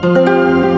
Música